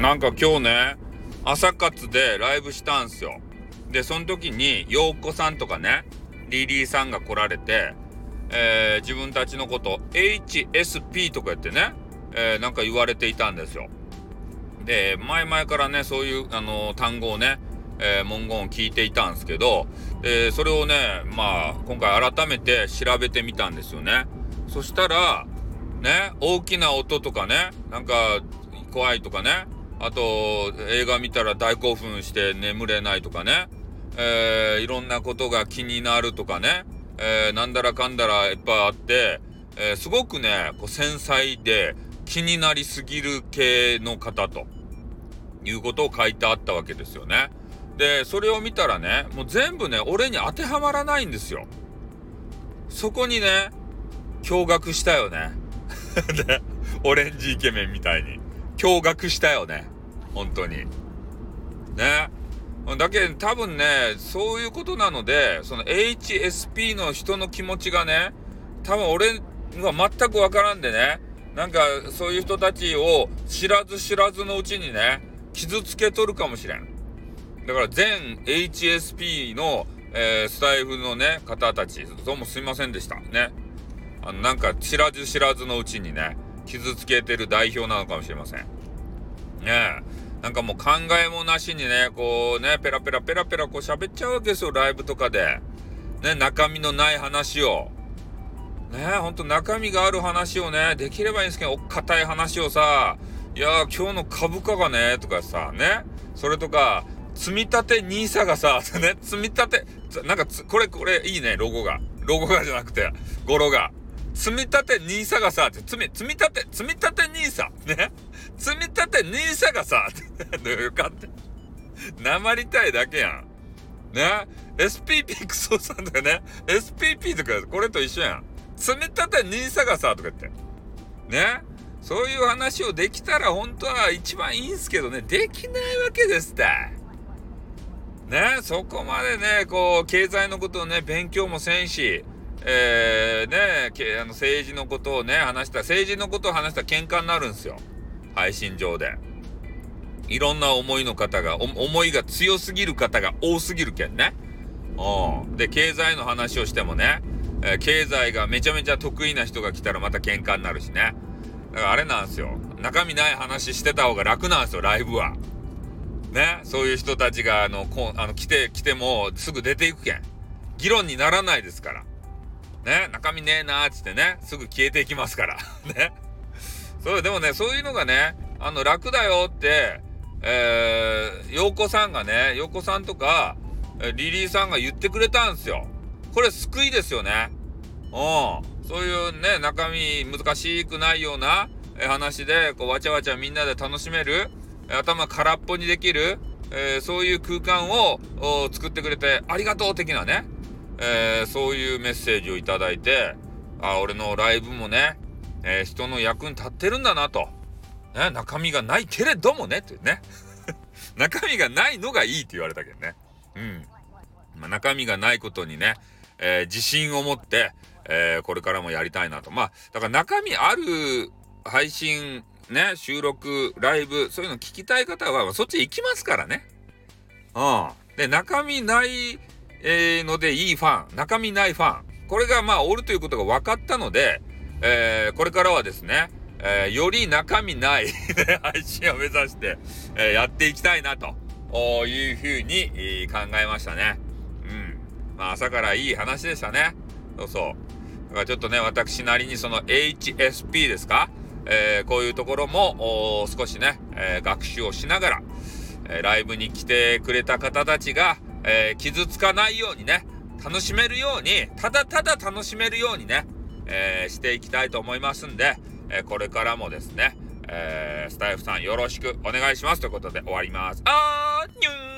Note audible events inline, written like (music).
なんか今日ね、朝活でライブしたんすよ。で、その時に、ようこさんとかね、リリーさんが来られて、えー、自分たちのこと HSP とか言ってね、えー、なんか言われていたんですよ。で、前々からね、そういう、あのー、単語をね、え文言を聞いていたんですけど、えそれをね、まあ、今回改めて調べてみたんですよね。そしたら、ね、大きな音とかね、なんか怖いとかね、あと映画見たら大興奮して眠れないとかね、えー、いろんなことが気になるとかね、えー、なんだらかんだらいっぱいあって、えー、すごくね、こう繊細で気になりすぎる系の方ということを書いてあったわけですよね。で、それを見たらね、もう全部ね、俺に当てはまらないんですよ。そこにね、驚愕したよね。(laughs) で、オレンジイケメンみたいに。驚愕したよね。本当に。ね。だけど多分ね、そういうことなので、その HSP の人の気持ちがね、多分俺は全くわからんでね、なんかそういう人たちを知らず知らずのうちにね、傷つけとるかもしれん。だから全 HSP の、えー、スタイフのね、方たち、どうもすいませんでした。ね。あの、なんか知らず知らずのうちにね、傷つけてる代表なのかもしれません。ねえ。なんかもう考えもなしにね、こうね、ペラペラペラペラこう喋っちゃうわけですよ、ライブとかで。ね、中身のない話を。ね、ほんと中身がある話をね、できればいいんですけど、おっかたい話をさ、いや今日の株価がね、とかさ、ね、それとか、積み立て NISA がさ、(laughs) ね、積み立て、なんかこれ、これいいね、ロゴが。ロゴがじゃなくて、語呂が。積み立て NISA がさ、って積み、積み立て、積み立て NISA。ね。(laughs) 積み立て NISA がさ、(laughs) どういうかって。なまりたいだけやん。ね。SPP クソさんだよね。SPP とか、これと一緒やん。積み立て NISA がさ、とか言って。ね。そういう話をできたら本当は一番いいんすけどね、できないわけですって。ね、そこまでね、こう、経済のことをね、勉強もせんし、えー、ねけ、あの政治のことをね、話した、政治のことを話したら喧嘩になるんですよ。配信上で。いろんな思いの方が、思いが強すぎる方が多すぎるけんね。うん。で、経済の話をしてもね、えー、経済がめちゃめちゃ得意な人が来たらまた喧嘩になるしね。だからあれなんですよ。中身ない話してた方が楽なんですよ、ライブは。ね。そういう人たちが、あの、こあの来て、来てもすぐ出ていくけん。議論にならないですから。ね、中身ねえなーっつってね、すぐ消えていきますから。(laughs) ね。そう、でもね、そういうのがね、あの、楽だよって、えー、陽子さんがね、陽子さんとか、リリーさんが言ってくれたんですよ。これ救いですよね。うん。そういうね、中身難しくないような話で、こう、わちゃわちゃみんなで楽しめる、頭空っぽにできる、えー、そういう空間を作ってくれてありがとう的なね。えー、そういうメッセージをいただいて、あ、俺のライブもね、えー、人の役に立ってるんだなと。ね、中身がないけれどもね、ってね。(laughs) 中身がないのがいいって言われたけどね。うん。まあ、中身がないことにね、えー、自信を持って、えー、これからもやりたいなと。まあ、だから中身ある配信、ね、収録、ライブ、そういうの聞きたい方は、そっち行きますからね。うん。で、中身ないえー、のでいいファン、中身ないファン、これがまあおるということが分かったので、えー、これからはですね、えー、より中身ない (laughs) 配信を目指して、えー、やっていきたいなというふうに、えー、考えましたね。うん。まあ朝からいい話でしたね。そうそう。だからちょっとね、私なりにその HSP ですか？えー、こういうところも少しね、えー、学習をしながら、えー、ライブに来てくれた方たちが、えー、傷つかないようにね、楽しめるように、ただただ楽しめるようにね、えー、していきたいと思いますんで、えー、これからもですね、えスタイフさんよろしくお願いしますということで終わります。あーにゅー